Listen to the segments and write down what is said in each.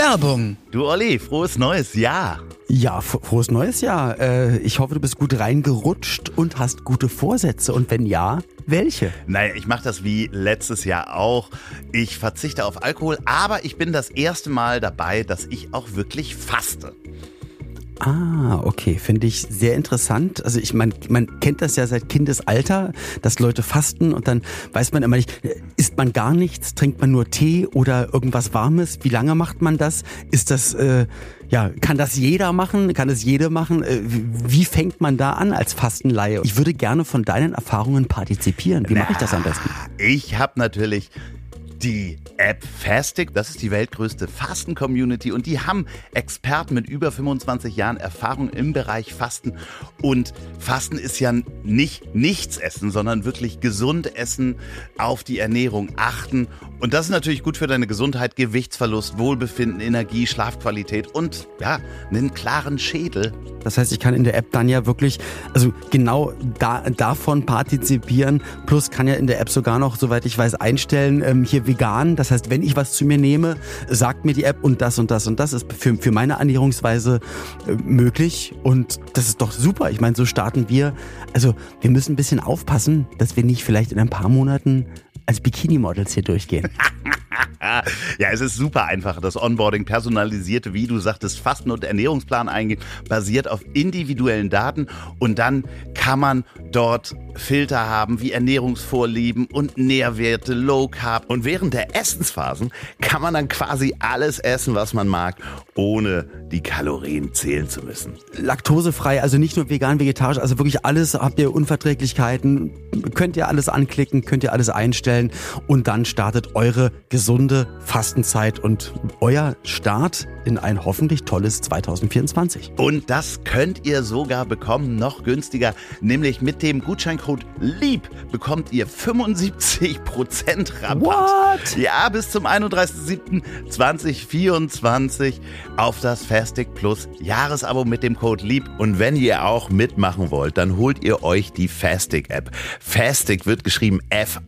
Werbung. Du Olli, frohes neues Jahr. Ja, frohes neues Jahr. Äh, ich hoffe, du bist gut reingerutscht und hast gute Vorsätze. Und wenn ja, welche? Naja, ich mache das wie letztes Jahr auch. Ich verzichte auf Alkohol, aber ich bin das erste Mal dabei, dass ich auch wirklich faste. Ah, okay, finde ich sehr interessant. Also ich meine, man kennt das ja seit Kindesalter, dass Leute fasten und dann weiß man immer nicht, isst man gar nichts, trinkt man nur Tee oder irgendwas Warmes? Wie lange macht man das? Ist das, äh, ja, kann das jeder machen? Kann es jede machen? Äh, wie fängt man da an als Fastenleihe? Ich würde gerne von deinen Erfahrungen partizipieren. Wie mache ich das am besten? Ich habe natürlich die App Fastic. Das ist die weltgrößte Fasten-Community und die haben Experten mit über 25 Jahren Erfahrung im Bereich Fasten. Und Fasten ist ja nicht nichts essen, sondern wirklich gesund essen, auf die Ernährung achten. Und das ist natürlich gut für deine Gesundheit, Gewichtsverlust, Wohlbefinden, Energie, Schlafqualität und ja, einen klaren Schädel. Das heißt, ich kann in der App dann ja wirklich, also genau da, davon partizipieren. Plus kann ja in der App sogar noch, soweit ich weiß, einstellen, ähm, hier vegan. Das heißt, wenn ich was zu mir nehme, sagt mir die App und das und das und das ist für, für meine Ernährungsweise äh, möglich. Und das ist doch super. Ich meine, so starten wir. Also wir müssen ein bisschen aufpassen, dass wir nicht vielleicht in ein paar Monaten als Bikini-Models hier durchgehen. ja, es ist super einfach. Das Onboarding personalisierte, wie du sagtest, Fasten- und Ernährungsplan eingehen, basiert auf individuellen Daten und dann kann man dort Filter haben wie Ernährungsvorlieben und Nährwerte, Low Carb. Und während der Essensphasen kann man dann quasi alles essen, was man mag, ohne die Kalorien zählen zu müssen. Laktosefrei, also nicht nur vegan, vegetarisch, also wirklich alles habt ihr Unverträglichkeiten, könnt ihr alles anklicken, könnt ihr alles einstellen und dann startet eure gesunde Fastenzeit und euer Start in ein hoffentlich tolles 2024. Und das könnt ihr sogar bekommen, noch günstiger, nämlich mit dem Gutscheincode LIEB bekommt ihr 75% Rabatt. What? Ja, bis zum 31.07.2024 auf das Fastic Plus Jahresabo mit dem Code LIEB. Und wenn ihr auch mitmachen wollt, dann holt ihr euch die Fastic App. Fastic wird geschrieben F-A-S-T-I-C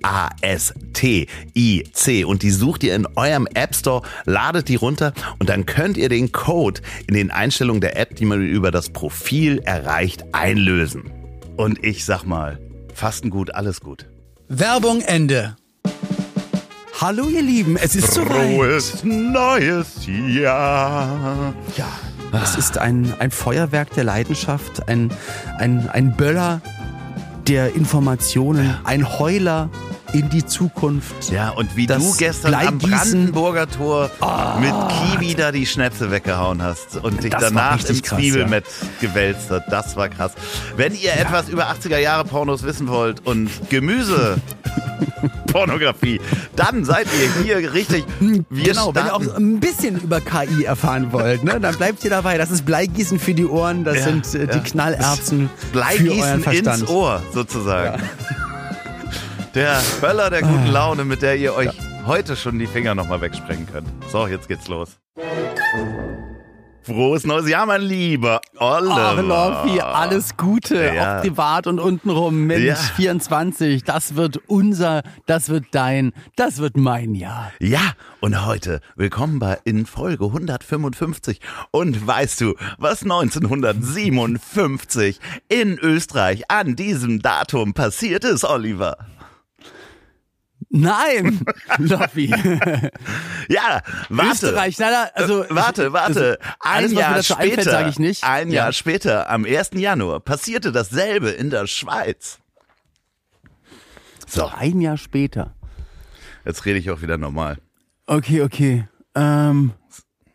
und die sucht ihr in eurem App Store, ladet die runter und dann könnt ihr den Code in den Einstellungen der App, die man über das Profil erreicht, einlösen. Und ich sag mal, Fasten gut, alles gut. Werbung Ende. Hallo ihr Lieben, es ist soweit. Frohes neues Jahr. Ja, es ist ein, ein Feuerwerk der Leidenschaft, ein, ein, ein Böller der Informationen, ein Heuler in die Zukunft. Ja, und wie du gestern am. Brandenburger Tor mit Kiwi da die Schnäpse weggehauen hast und dich danach im Zwiebelmett gewälzt hat. Das war krass. Wenn ihr etwas über 80er Jahre Pornos wissen wollt und Gemüse Pornografie, dann seid ihr hier richtig. Wir genau, wenn ihr auch starten- ein bisschen über KI erfahren wollt, ne, dann bleibt ihr dabei. Das ist Bleigießen für die Ohren, das Ja, sind äh, die ja. Knallerbsen für euren Bleigießen Verstand. ins Ohr, sozusagen. Der Böller der guten Ah. Laune, mit der ihr euch heute schon die Finger nochmal wegsprengen könnt. So, jetzt geht's los. Frohes neues Jahr, mein lieber Oliver. Oh, Loffi, alles Gute, Ja. auch privat und untenrum. Mensch, Ja. 24, das wird unser, das wird dein, das wird mein Jahr. Ja, und heute willkommen bei in Folge 155. Und weißt du, was 1957 in Österreich an diesem Datum passiert ist, Oliver? Nein, Loffi. Ja, warte. Österreich, leider, also. Äh, warte, warte. Ein alles, Jahr dazu einfällt, später, sage ich nicht. ein Ja. Jahr später, am 1. Januar, passierte dasselbe in der Schweiz. So, Ein Jahr später. jetzt rede ich auch wieder normal. Okay, okay. Ähm,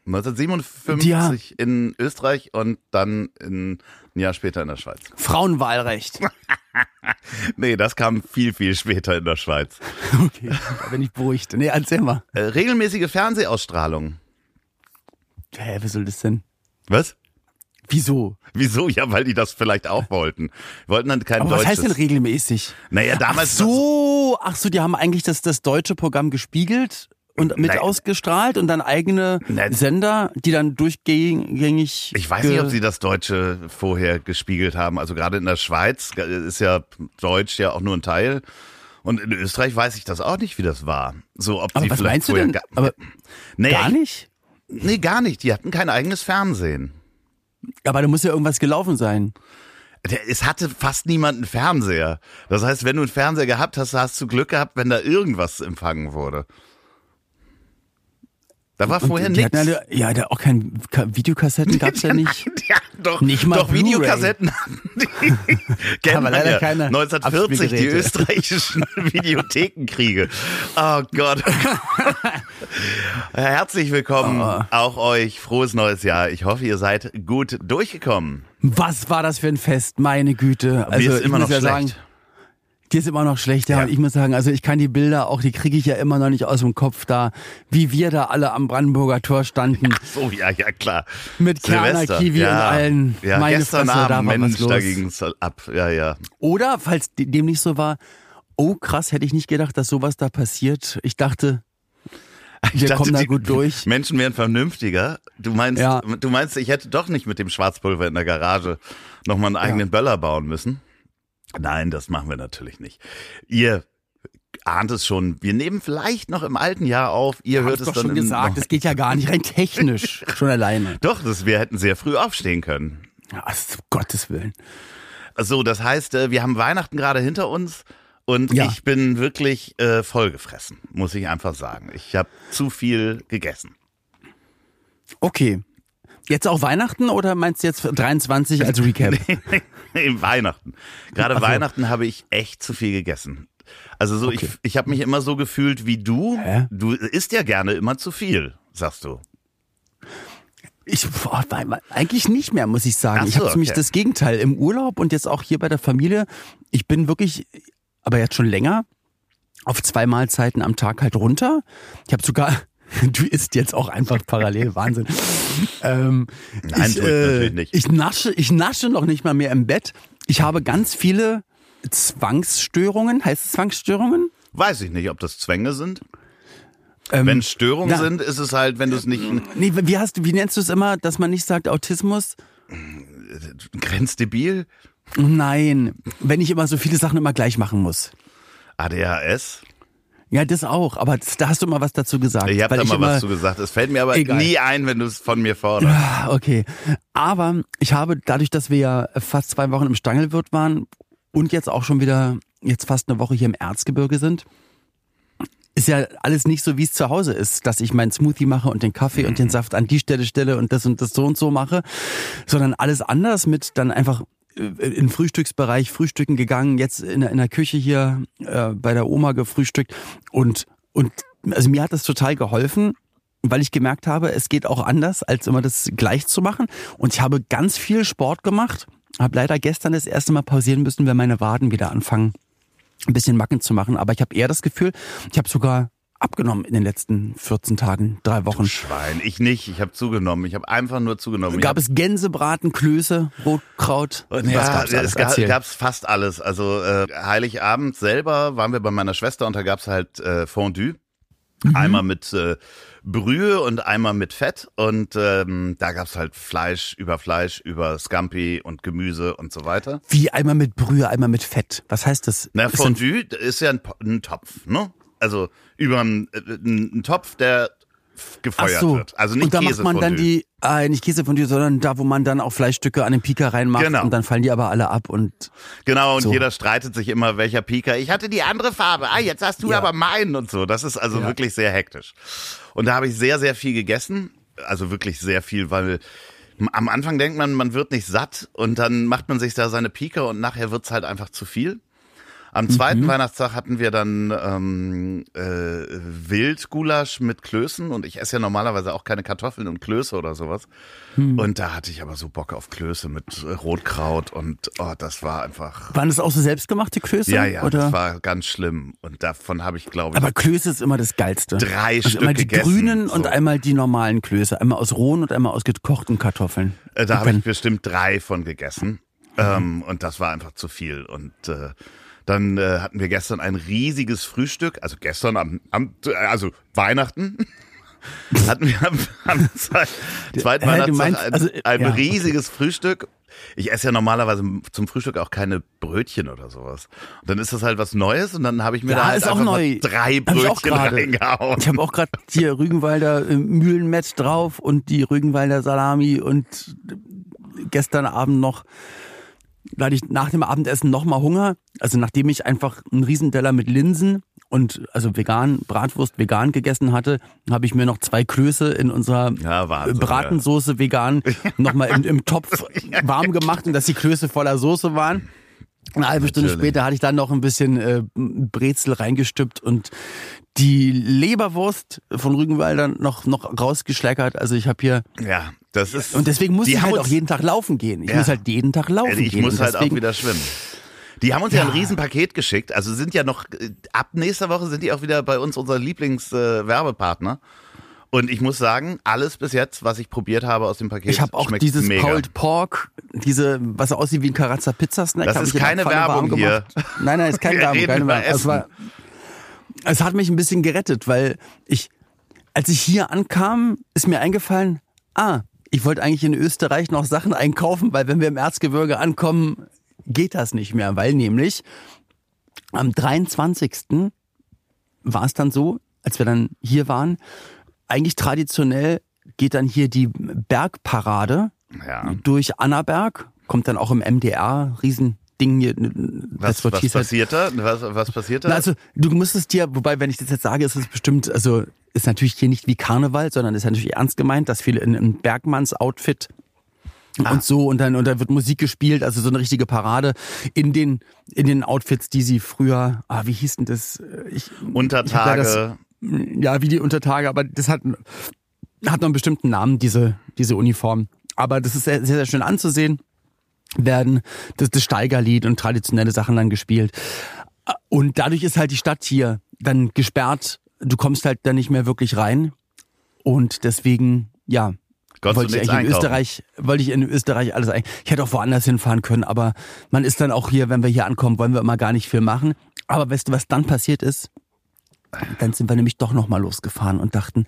1957 in Österreich und dann in, ein Jahr später in der Schweiz. Frauenwahlrecht. Nee, das kam viel, viel später in der Schweiz. Okay, da bin ich beruhigt. Nee, erzähl mal. Äh, regelmäßige Fernsehausstrahlung. Hä, wie soll das denn? Was? Wieso? Wieso? Ja, weil die das vielleicht auch wollten. Wollten dann kein Aber was deutsches. heißt denn regelmäßig? Naja, Ach damals. so, ach so, die haben eigentlich das, das deutsche Programm gespiegelt und mit Nein. ausgestrahlt und dann eigene Nein. Sender, die dann durchgängig. Ich weiß nicht, ob sie das Deutsche vorher gespiegelt haben. Also gerade in der Schweiz ist ja Deutsch ja auch nur ein Teil. Und in Österreich weiß ich das auch nicht, wie das war. So, ob Aber sie was vielleicht meinst du denn? ga- Aber Naja, gar ich- nicht? Nee, gar nicht. Die hatten kein eigenes Fernsehen. Aber da muss ja irgendwas gelaufen sein. Es hatte fast niemand einen Fernseher. Das heißt, wenn du einen Fernseher gehabt hast, hast du Glück gehabt, wenn da irgendwas empfangen wurde. Da war vorher nichts. alle, ja, da auch kein Ka- Videokassetten gab's ja nicht. Ja, doch, Nicht mal doch. Videokassetten hatten die. Aber leider ja. keine 1940 die österreichischen Videothekenkriege. Oh Gott. Herzlich willkommen Oh. auch euch. Frohes neues Jahr. Ich hoffe, ihr seid gut durchgekommen. Was war das für ein Fest, meine Güte. Also Mir ist immer noch ja schlecht. sagen, dir ist immer noch schlecht, ja. Ja. Und ich muss sagen, also ich kann die Bilder auch, die kriege ich ja immer noch nicht aus dem Kopf da, wie wir da alle am Brandenburger Tor standen. So, ja, ja, klar. Mit Kerner, Kiwi ja. und allen. Ja, Meine gestern Fresse, da Abend, was Mensch, da los. ging's ab. Ja, ja. Oder, falls de- dem nicht so war, oh krass, hätte ich nicht gedacht, dass sowas da passiert. Ich dachte, Ich wir dachte, kommen da die gut durch. Menschen wären vernünftiger. Du meinst, Ja. du meinst, ich hätte doch nicht mit dem Schwarzpulver in der Garage nochmal einen eigenen Böller bauen müssen? Nein, das machen wir natürlich nicht. Ihr ahnt es schon. Wir nehmen vielleicht noch im alten Jahr auf. Ihr hört es doch dann schon gesagt, das geht ja gar nicht, rein technisch, schon alleine. Doch, das, wir hätten sehr früh aufstehen können. Ja, also, um Gottes Willen. So, das heißt, äh, wir haben Weihnachten gerade hinter uns und Ja. ich bin wirklich äh, vollgefressen, muss ich einfach sagen. Ich habe zu viel gegessen. Okay. Jetzt auch Weihnachten oder meinst du jetzt 23 als Recap? Im Weihnachten. Gerade so. Weihnachten habe ich echt zu viel gegessen. Also so, Okay. ich, ich habe mich immer so gefühlt wie du. Hä? Du isst ja gerne immer zu viel, sagst du. Ich boah, eigentlich nicht mehr, muss ich sagen. Ach ich so, habe okay. das Gegenteil im Urlaub und jetzt auch hier bei der Familie. Ich bin wirklich, aber jetzt schon länger, auf zwei Mahlzeiten am Tag halt runter. Ich habe sogar, du isst jetzt auch einfach parallel, Wahnsinn. Ähm, Nein, ich, ich natürlich nicht. Ich nasche, ich nasche noch nicht mal mehr im Bett. Ich habe ganz viele Zwangsstörungen. Heißt es Zwangsstörungen? Weiß ich nicht, ob das Zwänge sind. Ähm, Wenn es Störungen ja. sind, ist es halt, wenn du es nicht Nee, wie hast wie nennst du es immer, dass man nicht sagt Autismus? grenzdebil, Nein, wenn ich immer so viele Sachen immer gleich machen muss. ADHS. Ja, das auch, aber das, da hast du mal was dazu gesagt. Ich habe da mal immer, was zu gesagt. Es fällt mir aber Egal. nie ein, wenn du es von mir forderst. Okay, aber ich habe dadurch, dass wir ja fast zwei Wochen im Stangelwirt waren und jetzt auch schon wieder jetzt fast eine Woche hier im Erzgebirge sind, ist ja alles nicht so, wie es zu Hause ist, dass ich meinen Smoothie mache und den Kaffee und den Saft an die Stelle stelle und das und das so und so mache, sondern alles anders mit dann einfach in den Frühstücksbereich frühstücken gegangen, jetzt in, der- in der Küche hier äh, bei der Oma gefrühstückt und und also mir hat das total geholfen, weil ich gemerkt habe, es geht auch anders, als immer das gleich zu machen. Und ich habe ganz viel Sport gemacht, habe leider gestern das erste Mal pausieren müssen, wenn meine Waden wieder anfangen, ein bisschen Macken zu machen. Aber ich habe eher das Gefühl, ich habe sogar abgenommen in den letzten 14 Tagen, drei Wochen. Schwein, ich nicht. Ich habe zugenommen. Ich habe einfach nur zugenommen. Gab es Gänsebraten, Klöße, Rotkraut? Und Was ja, gab's alles? es gab, gab's fast alles. Also äh, Heiligabend selber waren wir bei meiner Schwester und da gab's halt äh, Fondue. Mhm. Einmal mit äh, Brühe und einmal mit Fett. Und ähm, da gab's halt Fleisch über Fleisch, über Scampi und Gemüse und so weiter. Wie einmal mit Brühe, einmal mit Fett. Was heißt das? Na, Ist denn- Fondue ist ja ein, ein Topf, ne? Also über einen, äh, einen Topf, der gefeuert so. wird. Also nicht und da macht man dann die, äh, nicht Käsefondue, sondern da, wo man dann auch Fleischstücke an den Pika reinmacht Genau. und dann fallen die aber alle ab und Genau, und So. jeder streitet sich immer, welcher Pika. Ich hatte die andere Farbe. Ah, jetzt hast du Ja. aber meinen und so. Das ist also Ja. wirklich sehr hektisch. Und da habe ich sehr, sehr viel gegessen. Also wirklich sehr viel, weil am Anfang denkt man, man wird nicht satt und dann macht man sich da seine Pika und nachher wird's halt einfach zu viel. Am zweiten Mhm. Weihnachtstag hatten wir dann ähm, äh, Wildgulasch mit Klößen und ich esse ja normalerweise auch keine Kartoffeln und Klöße oder sowas. Hm. Und da hatte ich aber so Bock auf Klöße mit äh, Rotkraut und oh, das war einfach waren das auch so selbstgemachte Klöße? ja, ja, oder? das war ganz schlimm. Und davon habe ich, glaube ich, aber Klöße ist immer das Geilste. drei also Stück einmal die gegessen. grünen so. und einmal die normalen Klöße. Einmal aus rohen und einmal aus gekochten Kartoffeln. äh, da habe ich bestimmt drei von gegessen. Ähm, und das war einfach zu viel. Und äh, dann äh, hatten wir gestern ein riesiges Frühstück, also gestern am, am also Weihnachten. hatten wir am, am zweiten Hä, Weihnachtstag meinst, ein, also, ein ja. riesiges Frühstück. Ich esse ja normalerweise zum Frühstück auch keine Brötchen oder sowas. Und dann ist das halt was Neues und dann habe ich mir Ja, da halt einfach neu. drei Hab ich Brötchen reingehauen. Ich habe auch gerade hier Rügenwalder äh, Mühlenmett drauf und die Rügenwalder Salami und gestern Abend noch, hatte ich nach dem Abendessen nochmal Hunger. Also nachdem ich einfach einen Riesenteller mit Linsen und also vegan, Bratwurst vegan gegessen hatte, habe ich mir noch zwei Klöße in unserer Ja, Wahnsinn, Bratensoße vegan nochmal im, im Topf warm gemacht und dass die Klöße voller Soße waren. Eine halbe Stunde Natürlich. später hatte ich dann noch ein bisschen äh, Brezel reingestüppt und die Leberwurst von Rügenwalder noch noch rausgeschleckert. Also ich habe hier Ja, das ist. und deswegen muss ich halt uns- auch jeden Tag laufen gehen. Ich Ja. muss halt jeden Tag laufen Also ich gehen. muss Und halt auch wieder schwimmen. Die haben uns ja, ein Ja. Riesenpaket geschickt. Also sind ja noch, äh, ab nächster Woche sind die auch wieder bei uns unser Lieblingswerbepartner. Und ich muss sagen, alles bis jetzt, was ich probiert habe aus dem Paket, Ich habe auch dieses mega. Pulled Pork, diese, was aussieht wie ein Karazza Pizzasnack. Das ist ich keine Werbung hier. Nein, nein, ist keine Werbung, keine Werbung. Es, war, es hat mich ein bisschen gerettet, weil ich, als ich hier ankam, ist mir eingefallen, ah, ich wollte eigentlich in Österreich noch Sachen einkaufen, weil wenn wir im Erzgebirge ankommen, geht das nicht mehr, weil nämlich am 23. war es dann so, als wir dann hier waren, eigentlich traditionell geht dann hier die Bergparade Ja. durch Annaberg, kommt dann auch im MDR, Riesending hier. Was, was hieß halt- passiert da? Was, was passiert da? Na, also du müsstest dir, wobei wenn ich das jetzt sage, ist es bestimmt, also ist natürlich hier nicht wie Karneval, sondern ist natürlich ernst gemeint, dass viele in einem Bergmanns-Outfit Ah. und so und dann und dann wird Musik gespielt, also so eine richtige Parade in den in den Outfits, die sie früher, ah wie hieß denn das? Ich, Untertage. Ich hab ja, wie die Untertage, aber das hat, hat noch einen bestimmten Namen, diese, diese Uniform. Aber das ist sehr, sehr, sehr schön anzusehen. Werden das, das Steigerlied und traditionelle Sachen dann gespielt. Und dadurch ist halt die Stadt hier dann gesperrt. Du kommst halt da nicht mehr wirklich rein. Und deswegen, ja, Konntest wollte ich eigentlich in? Österreich, wollte ich in Österreich alles ein. Ich hätte auch woanders hinfahren können, aber man ist dann auch hier, wenn wir hier ankommen, wollen wir immer gar nicht viel machen. Aber weißt du, was dann passiert ist? Dann sind wir nämlich doch nochmal losgefahren und dachten,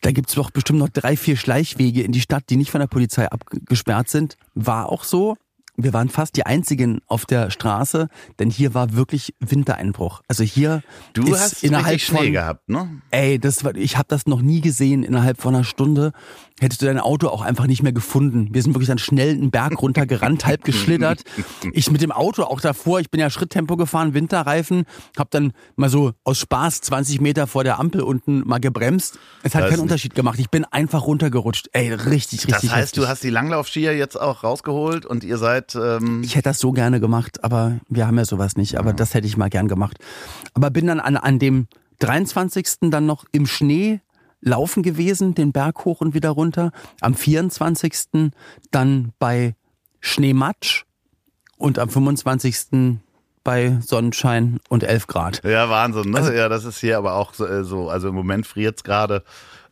da gibt's doch bestimmt noch drei, vier Schleichwege in die Stadt, die nicht von der Polizei abgesperrt sind. War auch so. Wir waren fast die einzigen auf der Straße, denn hier war wirklich Wintereinbruch. Also hier Du ist hast innerhalb richtig Schnee von gehabt, ne? Ey, das war, ich habe das noch nie gesehen. Innerhalb von einer Stunde hättest du dein Auto auch einfach nicht mehr gefunden. Wir sind wirklich dann schnell einen Berg runtergerannt, halb geschlittert. Ich mit dem Auto auch davor, ich bin ja Schritttempo gefahren, Winterreifen, hab dann mal so aus Spaß 20 Meter vor der Ampel unten mal gebremst. Es hat Das- keinen Unterschied gemacht. Ich bin einfach runtergerutscht. Ey, richtig, richtig. Das heißt, heftig. du hast die Langlaufskier jetzt auch rausgeholt und ihr seid ähm, Ich hätte das so gerne gemacht, aber wir haben ja sowas nicht. Aber das hätte ich mal gern gemacht. Aber bin dann an, an dem 23. dann noch im Schnee laufen gewesen, den Berg hoch und wieder runter. Am 24. dann bei Schneematsch und am 25. bei Sonnenschein und 11 Grad. Ja, Wahnsinn. Ne? Also- ja, das ist hier aber auch so. äh, so also im Moment friert's gerade.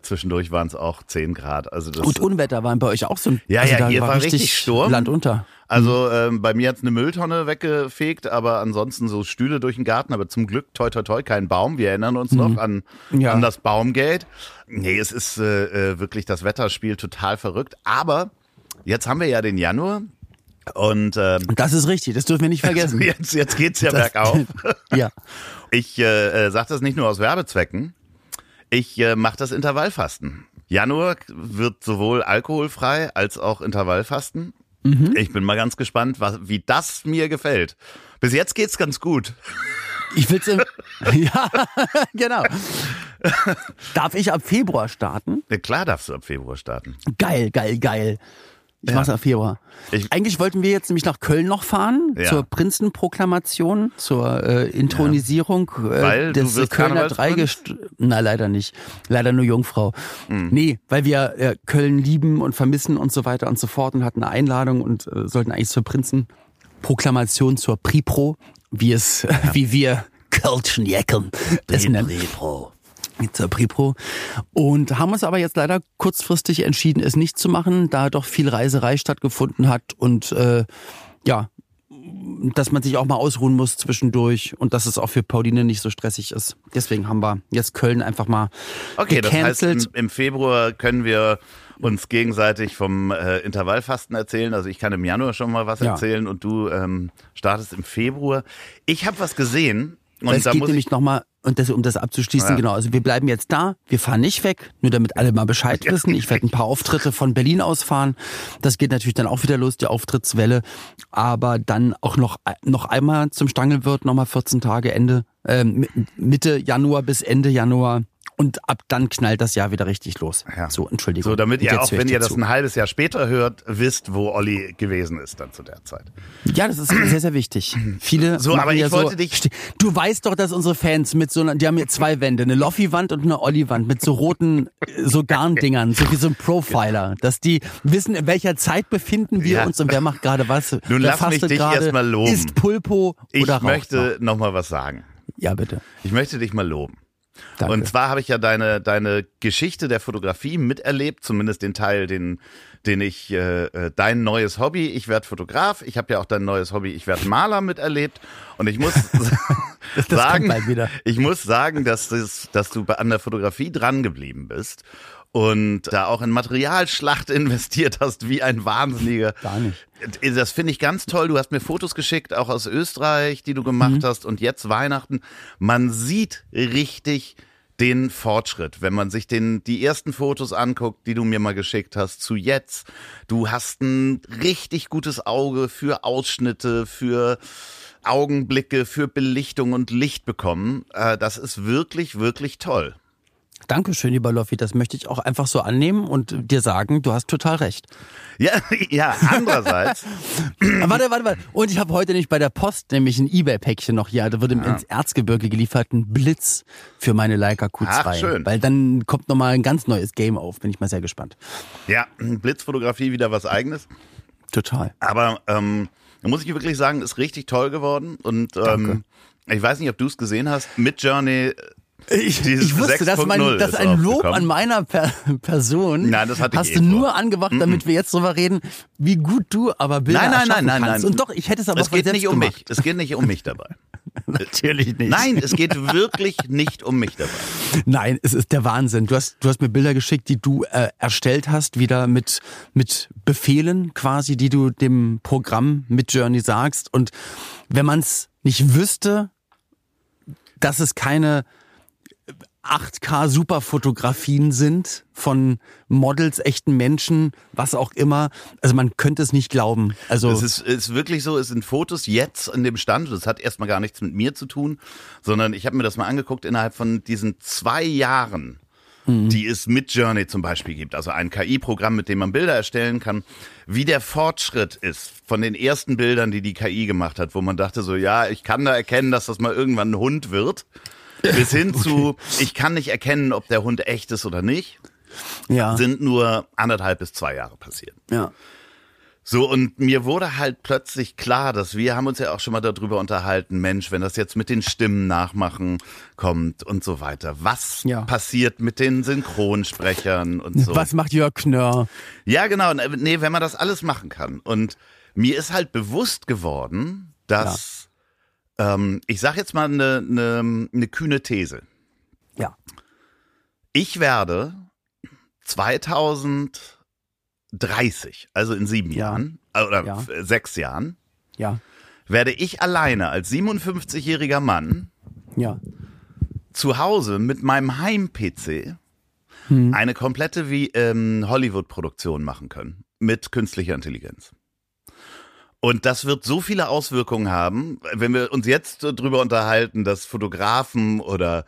Zwischendurch waren es auch 10 Grad. Also das, Gut, Unwetter waren bei euch auch so ein Ja, also ja, hier war richtig Sturm. Land unter. also ähm, bei mir hat's eine Mülltonne weggefegt, aber ansonsten so Stühle durch den Garten. Aber zum Glück, toi, toi, toi, kein Baum. Wir erinnern uns noch an, Mhm. Ja. an das Baumgate. Nee, es ist äh, äh, wirklich das Wetterspiel total verrückt. Aber jetzt haben wir ja den Januar. Und ähm, Das ist richtig, das dürfen wir nicht vergessen. jetzt, jetzt geht's ja Das- bergauf. ja. Ich äh, äh, sage das nicht nur aus Werbezwecken. Ich äh, mache das Intervallfasten. Januar wird sowohl alkoholfrei als auch Intervallfasten. Mhm. Ich bin mal ganz gespannt, was, wie das mir gefällt. Bis jetzt geht's ganz gut. Ich will's im Ja, genau. Darf ich ab Februar starten? Ja, klar darfst du ab Februar starten. Geil, geil, geil. Ich mach's ab Februar. Ich- Eigentlich wollten wir jetzt nämlich nach Köln noch fahren, Ja. zur Prinzenproklamation, zur äh, Intronisierung äh, Weil du des Kölner? Dreigest... Na, leider nicht. Leider nur Jungfrau. Hm. Nee, weil wir äh, Köln lieben und vermissen und so weiter und so fort und hatten eine Einladung und äh, sollten eigentlich zur Prinzenproklamation, zur Pripro, wie es, wie wir Kölschen Jecken es nennen. Zur Pripro. Und haben uns aber jetzt leider kurzfristig entschieden, es nicht zu machen, da doch viel Reiserei stattgefunden hat und äh, ja, dass man sich auch mal ausruhen muss zwischendurch und dass es auch für Pauline nicht so stressig ist. Deswegen haben wir jetzt Köln einfach mal Okay, das heißt, gecancelt. im, Februar können wir uns gegenseitig vom äh, Intervallfasten erzählen. Also ich kann im Januar schon mal was Ja. erzählen und du ähm, startest im Februar. Ich habe was gesehen und es da geht muss ich nämlich nochmal, und das, um das abzuschließen, Ja. genau, also wir bleiben jetzt da, wir fahren nicht weg, nur damit alle mal Bescheid wissen. Ich werde ein paar Auftritte von Berlin aus fahren. Das geht natürlich dann auch wieder los, die Auftrittswelle. Aber dann auch noch, noch einmal zum Stangelwirt, nochmal 14 Tage, Ende, ähm, Mitte Januar bis Ende Januar. Und ab dann knallt das Jahr wieder richtig los. Ja. So, Entschuldigung. So, damit ihr auch, ich wenn ihr das zu. ein halbes Jahr später hört, wisst, wo Olli gewesen ist dann zu der Zeit. Ja, das ist sehr, sehr wichtig. Viele So, aber ich ja wollte so, dich- Du weißt doch, dass unsere Fans mit so einer, die haben hier zwei Wände, eine Loffi-Wand und eine Olli-Wand mit so roten, äh, so Garndingern, so wie so ein Profiler, dass die wissen, in welcher Zeit befinden wir Ja. uns und wer macht gerade was. Nun wer lass mich dich gerade, erst mal loben. Isst Pulpo Ich oder raucht möchte noch. noch mal was sagen. Ja, bitte. Ich möchte dich mal loben. Danke. Und zwar habe ich ja deine, deine Geschichte der Fotografie miterlebt, zumindest den Teil, den, den ich, äh, äh, dein neues Hobby, ich werde Fotograf, ich habe ja auch dein neues Hobby, ich werde Maler miterlebt. Und ich muss sagen, ich muss sagen, dass, das, dass du bei- an der Fotografie dran geblieben bist und da auch in Materialschlacht investiert hast, wie ein Wahnsinniger. Gar nicht. Das finde ich ganz toll. Du hast mir Fotos geschickt, auch aus Österreich, die du gemacht hast. Und jetzt Weihnachten. Man sieht richtig den Fortschritt, wenn man sich den, die ersten Fotos anguckt, die du mir mal geschickt hast, zu jetzt. Du hast ein richtig gutes Auge für Ausschnitte, für Augenblicke, für Belichtung und Licht bekommen. Äh, Das ist wirklich, wirklich toll. Dankeschön, lieber Loffi. Das möchte ich auch einfach so annehmen und dir sagen, du hast total recht. Ja, ja, andererseits. Ah, warte, warte, warte. Und ich habe heute nicht bei der Post nämlich ein Ebay-Päckchen noch hier. Da wird im ins Erzgebirge geliefert ein Blitz für meine Leica Q2. Ach, schön. Weil dann kommt nochmal ein ganz neues Game auf. Bin ich mal sehr gespannt. Ja, Blitzfotografie wieder was eigenes. Total. Aber ähm, da muss ich wirklich sagen, ist richtig toll geworden. Und ähm, ich weiß nicht, ob du es gesehen hast. Mit Journey. Ich, ich wusste, dass, 6.0 mein, dass ein Lob an meiner per Person Nein, das hatte ich hast eh du vor. nur angemacht, damit wir jetzt drüber reden, wie gut du aber Bilder Nein, nein, nein, nein, kannst. nein. Und doch, ich hätte es aber Es geht nicht um gemacht. mich. Es geht nicht um mich dabei. Natürlich nicht. Nein, es geht wirklich nicht um mich dabei. Nein, es ist der Wahnsinn. Du hast, du hast mir Bilder geschickt, die du äh, erstellt hast, wieder mit, mit Befehlen quasi, die du dem Programm mit Journey sagst. Und wenn man es nicht wüsste, dass es keine 8K Superfotografien sind von Models, echten Menschen, was auch immer. Also man könnte es nicht glauben. Also Es ist, ist wirklich so, es sind Fotos jetzt in dem Stand. Das hat erstmal gar nichts mit mir zu tun, sondern ich habe mir das mal angeguckt innerhalb von diesen zwei Jahren, die es mit Journey zum Beispiel gibt. Also ein KI-Programm, mit dem man Bilder erstellen kann. Wie der Fortschritt ist von den ersten Bildern, die die KI gemacht hat, wo man dachte so, ja, ich kann da erkennen, dass das mal irgendwann ein Hund wird. Bis hin zu, ich kann nicht erkennen, ob der Hund echt ist oder nicht, ja, sind nur anderthalb bis zwei Jahre passiert. ja. So, und mir wurde halt plötzlich klar, dass wir haben uns ja auch schon mal darüber unterhalten, Mensch, wenn das jetzt mit den Stimmen nachmachen kommt und so weiter. Was Ja. passiert mit den Synchronsprechern und so? Was macht Jörg Knörr? Ja, genau. Nee, wenn man das alles machen kann. Und mir ist halt bewusst geworden, dass, ähm, ich sag jetzt mal eine, eine, eine kühne These. Ja. Ich werde 2030, also in sieben Ja. Jahren, äh, oder Ja. f- sechs Jahren, Ja. werde ich alleine als 57-jähriger Mann Ja. zu Hause mit meinem Heim-PC Hm. eine komplette wie ähm, Hollywood-Produktion machen können mit künstlicher Intelligenz. Und das wird so viele Auswirkungen haben, wenn wir uns jetzt drüber unterhalten, dass Fotografen oder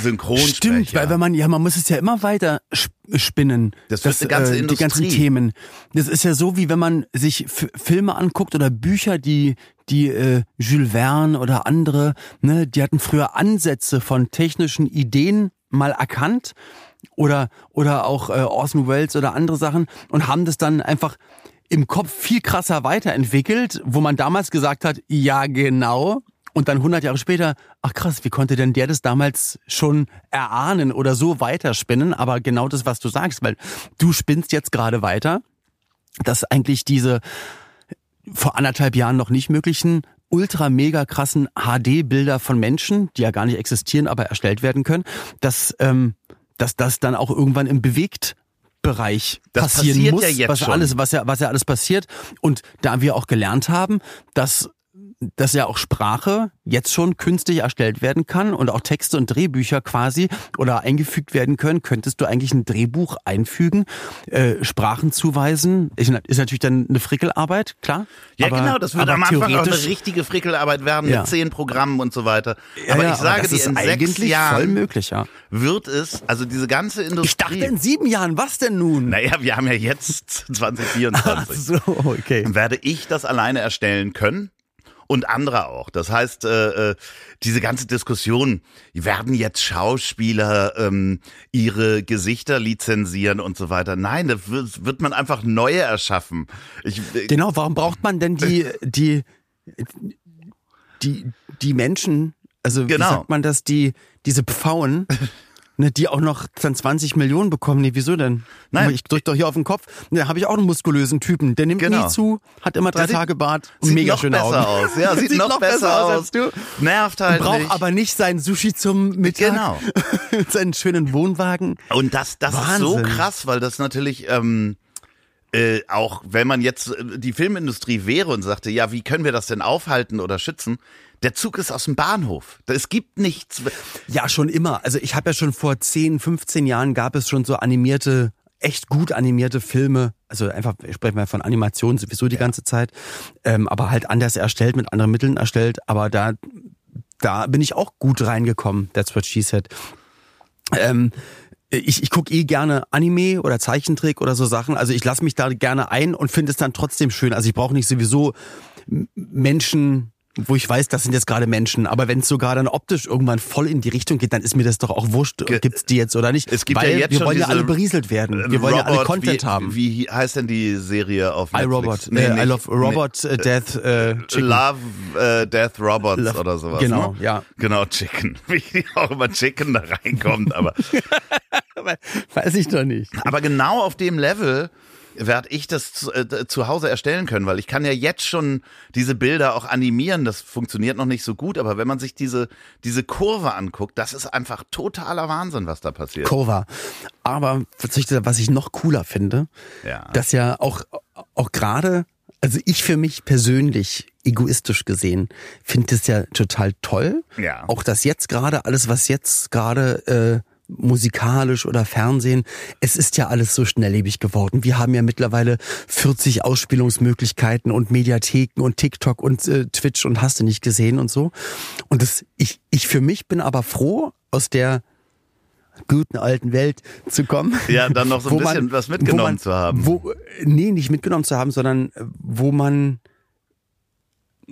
Synchronsprecher. Stimmt, weil wenn man, ja, man muss es ja immer weiter sp- spinnen. Das wird eine ganze Die ganzen. Themen. Das ist ja so, wie wenn man sich F Filme anguckt oder Bücher, die, die äh, Jules Verne oder andere, ne, die hatten früher Ansätze von technischen Ideen mal erkannt oder, oder auch äh, Orson Welles oder andere Sachen und haben das dann einfach im Kopf viel krasser weiterentwickelt, wo man damals gesagt hat, ja genau, und dann 100 Jahre später, ach krass, wie konnte denn der das damals schon erahnen oder so weiterspinnen? Aber genau das, was du sagst, weil du spinnst jetzt gerade weiter, dass eigentlich diese vor anderthalb Jahren noch nicht möglichen ultra mega krassen HD-Bilder von Menschen, die ja gar nicht existieren, aber erstellt werden können, dass, ähm, dass das dann auch irgendwann im Bewegtbereich Das passieren passiert muss, ja jetzt was schon. alles, was ja, was ja alles passiert. Und da wir auch gelernt haben, dass dass ja auch Sprache jetzt schon künstlich erstellt werden kann und auch Texte und Drehbücher quasi oder eingefügt werden können, könntest du eigentlich ein Drehbuch einfügen, äh, Sprachen zuweisen. Ist ist natürlich dann eine Frickelarbeit, klar. Ja, aber, genau, das würde am Anfang auch eine richtige Frickelarbeit werden Ja. mit zehn Programmen und so weiter. Aber ja, ich sage das dir, ist in sechs eigentlich voll Jahren möglich, ja. wird es, also diese ganze Industrie. Ich dachte in sieben Jahren, was denn nun? naja, wir haben ja jetzt 2024. Ach so, okay. werde ich das alleine erstellen können und andere auch. Das heißt, äh, äh, diese ganze Diskussion, werden jetzt Schauspieler ähm, ihre Gesichter lizenzieren und so weiter. Nein, da wird, man einfach neue erschaffen. Ich, äh, Genau, warum braucht man denn die, die, die, die Menschen, also Genau. wie sagt man das, die, diese Pfauen, ne, die auch noch dann 20 Millionen bekommen? Nee, wieso denn? Nein. Ich drück doch hier auf den Kopf. Da habe ich auch einen muskulösen Typen. Der nimmt Genau. nie zu, hat immer drei sieht- Tage Bart und sieht mega noch schöne besser Augen. aus. Ja, sieht, noch, besser, aus. als du. Nervt halt Braucht nicht. aber nicht sein Sushi zum Mittag. Genau. seinen schönen Wohnwagen. Und das, das ist so krass, weil das natürlich ähm, äh, auch, wenn man jetzt äh, die Filmindustrie wäre und sagte, ja, wie können wir das denn aufhalten oder schützen? Der Zug ist aus dem Bahnhof. Es gibt nichts. Ja, schon immer. Also ich habe ja schon vor 10, 15 Jahren gab es schon so animierte, echt gut animierte Filme. Also einfach, ich spreche mal von Animation sowieso die ganze Zeit. Ähm, aber halt anders erstellt, mit anderen Mitteln erstellt. Aber da, da bin ich auch gut reingekommen. That's what she said. Ähm, ich, ich gucke eh gerne Anime oder Zeichentrick oder so Sachen. Also ich lasse mich da gerne ein und finde es dann trotzdem schön. Also ich brauche nicht sowieso Menschen, wo ich weiß, das sind jetzt gerade Menschen. Aber wenn es sogar dann optisch irgendwann voll in die Richtung geht, dann ist mir das doch auch wurscht, Ge- gibt's die jetzt oder nicht. Es gibt ja Weil jetzt wir wollen ja alle berieselt werden. Wir wollen ja alle Content wie, haben. Wie heißt denn die Serie auf I Netflix? Robot, Nee, äh, I nicht- Love Robot, äh, Death, äh, nee. Chicken. Love, äh, Death Robots Love- oder sowas. genau, ne? ja. Genau, Chicken. Wie auch immer Chicken da reinkommt. Aber, Weiß ich doch nicht. aber genau auf dem Level werde ich das zu, äh, zu Hause erstellen können, weil ich kann ja jetzt schon diese Bilder auch animieren. Das funktioniert noch nicht so gut, aber wenn man sich diese, diese Kurve anguckt, das ist einfach totaler Wahnsinn, was da passiert. Cover. Aber was ich, was ich noch cooler finde, Ja. dass ja auch, auch gerade, also ich für mich persönlich, egoistisch gesehen, finde es ja total toll. Ja. Auch das jetzt gerade, alles was jetzt gerade äh, musikalisch oder Fernsehen, es ist ja alles so schnelllebig geworden. Wir haben ja mittlerweile 40 Ausspielungsmöglichkeiten und Mediatheken und TikTok und äh, Twitch und hast du nicht gesehen und so. Und das, ich, ich für mich bin aber froh, aus der guten alten Welt zu kommen. Ja, dann noch so ein bisschen man- was mitgenommen man, zu haben. Wo, nee, nicht mitgenommen zu haben, sondern äh, wo man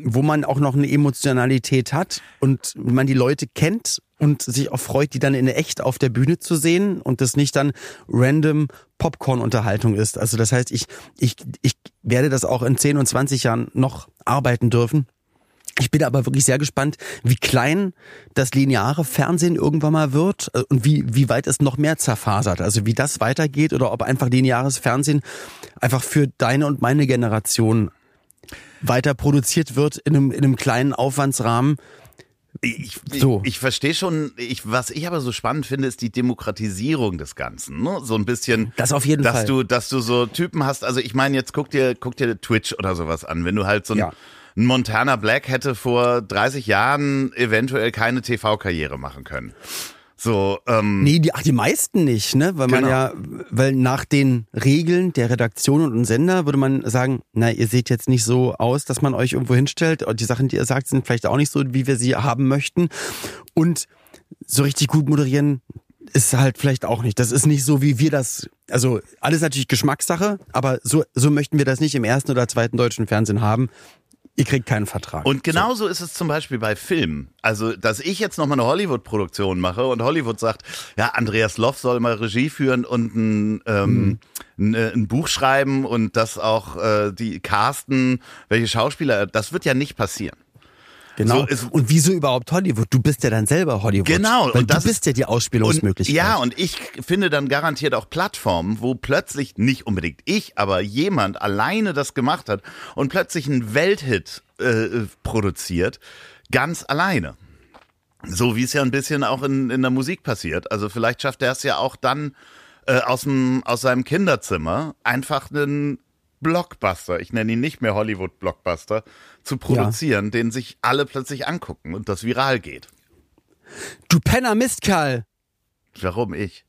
wo man auch noch eine Emotionalität hat und man die Leute kennt und sich auch freut, die dann in echt auf der Bühne zu sehen und das nicht dann random Popcorn-Unterhaltung ist. Also das heißt, ich, ich, ich werde das auch in 10 und 20 Jahren noch arbeiten dürfen. Ich bin aber wirklich sehr gespannt, wie klein das lineare Fernsehen irgendwann mal wird äh, und wie, wie weit es noch mehr zerfasert. Also wie das weitergeht oder ob einfach lineares Fernsehen einfach für deine und meine Generation weiter produziert wird in einem, in einem kleinen Aufwandsrahmen. Ich, So. ich, ich verstehe schon, ich, was ich aber so spannend finde, ist die Demokratisierung des Ganzen. Ne? So ein bisschen, Das auf jeden dass Fall. du, dass du so Typen hast. Also ich meine, jetzt guck dir, guck dir Twitch oder sowas an. Wenn du halt so ein, Ja. ein Montana Black hätte vor 30 Jahren eventuell keine TV-Karriere machen können. So, ähm, Nee, die, ach, die meisten nicht, ne? Weil man Genau. ja, weil nach den Regeln der Redaktion und Sender würde man sagen, na, ihr seht jetzt nicht so aus, dass man euch irgendwo hinstellt. Und die Sachen, die ihr sagt, sind vielleicht auch nicht so, wie wir sie haben möchten. Und so richtig gut moderieren ist halt vielleicht auch nicht. Das ist nicht so, wie wir das, also alles natürlich Geschmackssache, aber so, so möchten wir das nicht im ersten oder zweiten deutschen Fernsehen haben. Ihr kriegt keinen Vertrag. Und genauso ist es zum Beispiel bei Filmen. Also, dass ich jetzt nochmal eine Hollywood-Produktion mache und Hollywood sagt, ja, Andreas Loff soll mal Regie führen und ein, ähm, ein, äh, ein Buch schreiben und das auch äh, die casten, welche Schauspieler, das wird ja nicht passieren. Genau. So, und wieso überhaupt Hollywood? Du bist ja dann selber Hollywood. Genau, Weil und das du bist ja die Ausspielungsmöglichkeit. Und, ja, und ich finde dann garantiert auch Plattformen, wo plötzlich nicht unbedingt ich, aber jemand alleine das gemacht hat und plötzlich einen Welthit äh, produziert, ganz alleine. So wie es ja ein bisschen auch in, in der Musik passiert. Also vielleicht schafft er es ja auch dann äh, aus, dem, aus seinem Kinderzimmer einfach einen Blockbuster, ich nenne ihn nicht mehr Hollywood-Blockbuster, zu produzieren, den sich alle plötzlich angucken und das viral geht. Du Penner Mistkerl. Warum ich?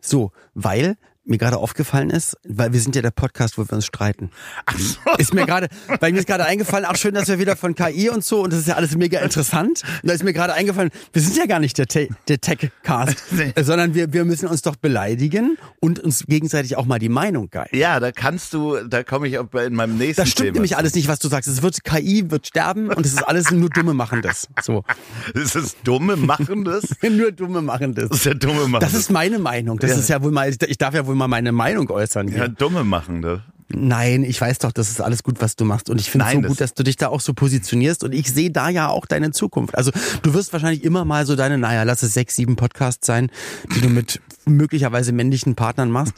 So, weil mir gerade aufgefallen ist, weil wir sind ja der Podcast, wo wir uns streiten. So. Ist mir gerade, weil mir ist gerade eingefallen, ach schön, dass wir wieder von KI und so und das ist ja alles mega interessant. Und da ist mir gerade eingefallen, wir sind ja gar nicht der, Te der Tech-Cast, Nee. sondern wir, wir müssen uns doch beleidigen und uns gegenseitig auch mal die Meinung geil. Ja, da kannst du, da komme ich auch in meinem nächsten Das stimmt Thema. nämlich alles nicht, was du sagst. Es wird KI wird sterben und es ist alles nur Dumme machen das. So. Das ist dumme Machendes. nur Dumme machen das. Das ist ja dumme Machendes. Das ist meine Meinung. Das Ja. ist ja wohl mal, ich darf ja wohl mal meine Meinung äußern. Hier. ja dumme Machende. Nein, ich weiß doch, das ist alles gut, was du machst. Und ich finde es so das- gut, dass du dich da auch so positionierst. Und ich sehe da ja auch deine Zukunft. Also du wirst wahrscheinlich immer mal so deine, naja, lass es sechs, sieben Podcasts sein, die du mit möglicherweise männlichen Partnern machst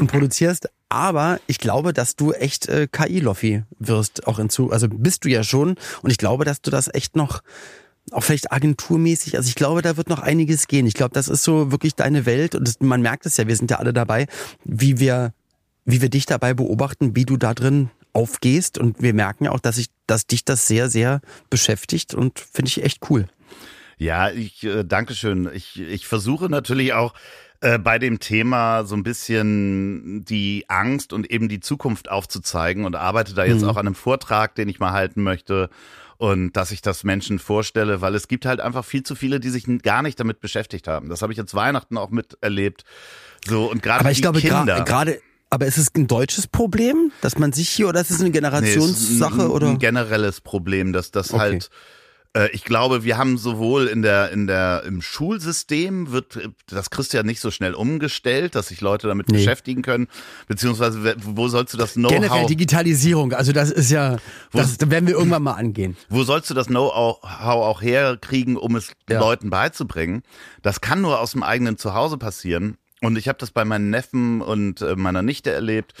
und produzierst. Aber ich glaube, dass du echt äh, KI-Loffi wirst, auch in zu. Also bist du ja schon. Und ich glaube, dass du das echt noch auch vielleicht agenturmäßig, also ich glaube, da wird noch einiges gehen. Ich glaube, das ist so wirklich deine Welt und das, man merkt es ja, wir sind ja alle dabei, wie wir, wie wir dich dabei beobachten, wie du da drin aufgehst und wir merken ja auch, dass ich, dass dich das sehr, sehr beschäftigt und finde ich echt cool. Ja, ich äh, danke schön. Ich, ich versuche natürlich auch äh, bei dem Thema so ein bisschen die Angst und eben die Zukunft aufzuzeigen und arbeite da jetzt Mhm. auch an einem Vortrag, den ich mal halten möchte und dass ich das Menschen vorstelle, weil es gibt halt einfach viel zu viele, die sich gar nicht damit beschäftigt haben. Das habe ich jetzt Weihnachten auch miterlebt. So und gerade Aber ich die glaube, Kinder. gerade, aber ist es ein deutsches Problem, dass man sich hier, oder ist es eine Nee, es ist Generationssache ein, oder? ein generelles Problem, dass das Okay. halt ich glaube, wir haben sowohl in der in der im Schulsystem wird äh, das kriegst ja nicht so schnell umgestellt, dass sich Leute damit Nee. beschäftigen können, beziehungsweise wo sollst du das Generell Know-how Digitalisierung, also das ist ja, das, das werden wir irgendwann mal angehen. wo sollst du das Know-how auch herkriegen, um es Ja. Leuten beizubringen? Das kann nur aus dem eigenen Zuhause passieren. Und ich habe das bei meinen Neffen und äh, meiner Nichte erlebt.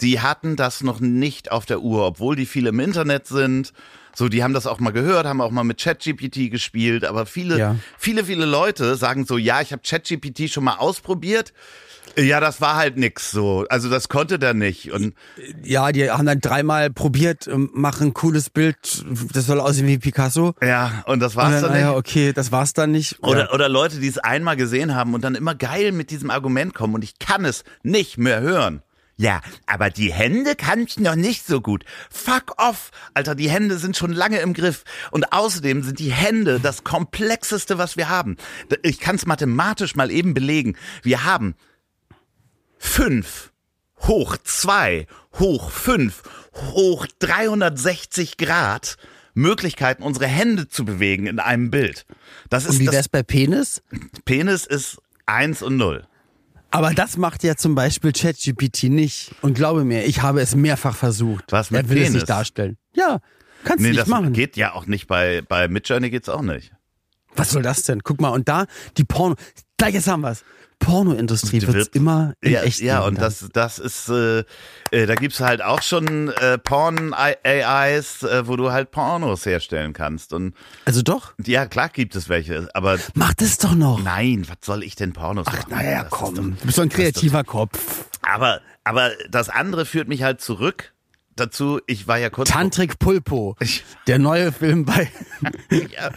Die hatten das noch nicht auf der Uhr, obwohl die viel im Internet sind. So, die haben das auch mal gehört, haben auch mal mit ChatGPT gespielt. Aber viele, Ja. viele, viele Leute sagen so, ja, ich habe ChatGPT schon mal ausprobiert. Ja, das war halt nix so. Also das konnte der nicht. Und Ja, die haben dann dreimal probiert, ähm, machen ein cooles Bild, das soll aussehen wie Picasso. ja, und das Und war's dann, dann ah nicht. ja, okay, das war's dann nicht. Oder, ja. oder Leute, die es einmal gesehen haben und dann immer geil mit diesem Argument kommen und ich kann es nicht mehr hören. Ja, aber die Hände kann ich noch nicht so gut. Fuck off. Alter, die Hände sind schon lange im Griff. Und außerdem sind die Hände das komplexeste, was wir haben. Ich kann es mathematisch mal eben belegen. Wir haben fünf hoch zwei hoch fünf hoch 360 Grad Möglichkeiten, unsere Hände zu bewegen in einem Bild. Das Und ist wie das wär's bei Penis? Penis ist eins und null. Aber das macht ja zum Beispiel ChatGPT nicht. Und glaube mir, ich habe es mehrfach versucht. Was mit er will es Penis? nicht darstellen. Ja, kannst du Nee, nicht das machen. geht ja auch nicht bei, bei Midjourney geht's auch nicht. Was soll das denn? Guck mal, und da die Porno. Gleich jetzt haben wir's. Pornoindustrie Wird- wird immer Ja, echt. ja und dann. das, das ist, äh, äh, da gibt's halt auch schon äh, Porn-AIs, äh, wo du halt Pornos herstellen kannst. Und Also doch. ja, klar gibt es welche, aber Mach das doch noch. nein, was soll ich denn Pornos Ach, machen? naja, komm. doch- Du bist so ein kreativer Kopf. Aber, aber das andere führt mich halt zurück dazu, ich war ja kurz Tantrik Pulpo. Ich- Der neue Film bei ja,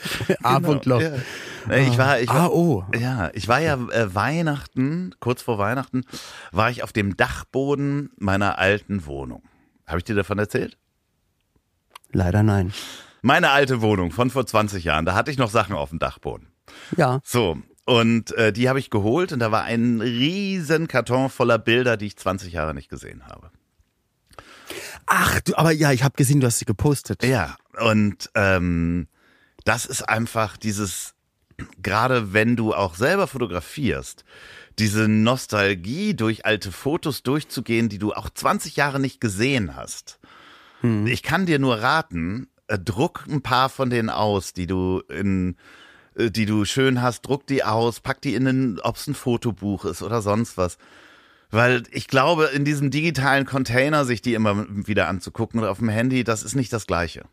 genau, ja. Ich war, ich war, Ah, oh. Ja, ich war ja äh, Weihnachten, kurz vor Weihnachten, war ich auf dem Dachboden meiner alten Wohnung. Habe ich dir davon erzählt? Leider nein. Meine alte Wohnung von vor 20 Jahren, da hatte ich noch Sachen auf dem Dachboden. Ja. So, und äh, die habe ich geholt und da war ein riesen Karton voller Bilder, die ich 20 Jahre nicht gesehen habe. Ach, du, aber ja, ich habe gesehen, du hast sie gepostet. Ja, und ähm, das ist einfach dieses, gerade wenn du auch selber fotografierst, diese Nostalgie durch alte Fotos durchzugehen, die du auch 20 Jahre nicht gesehen hast. Ich kann dir nur raten, äh, druck ein paar von denen aus, die du in äh, die du schön hast, druck die aus, pack die in ein, ob es ein Fotobuch ist oder sonst was. Weil ich glaube, in diesem digitalen Container sich die immer wieder anzugucken oder auf dem Handy, das ist nicht das Gleiche.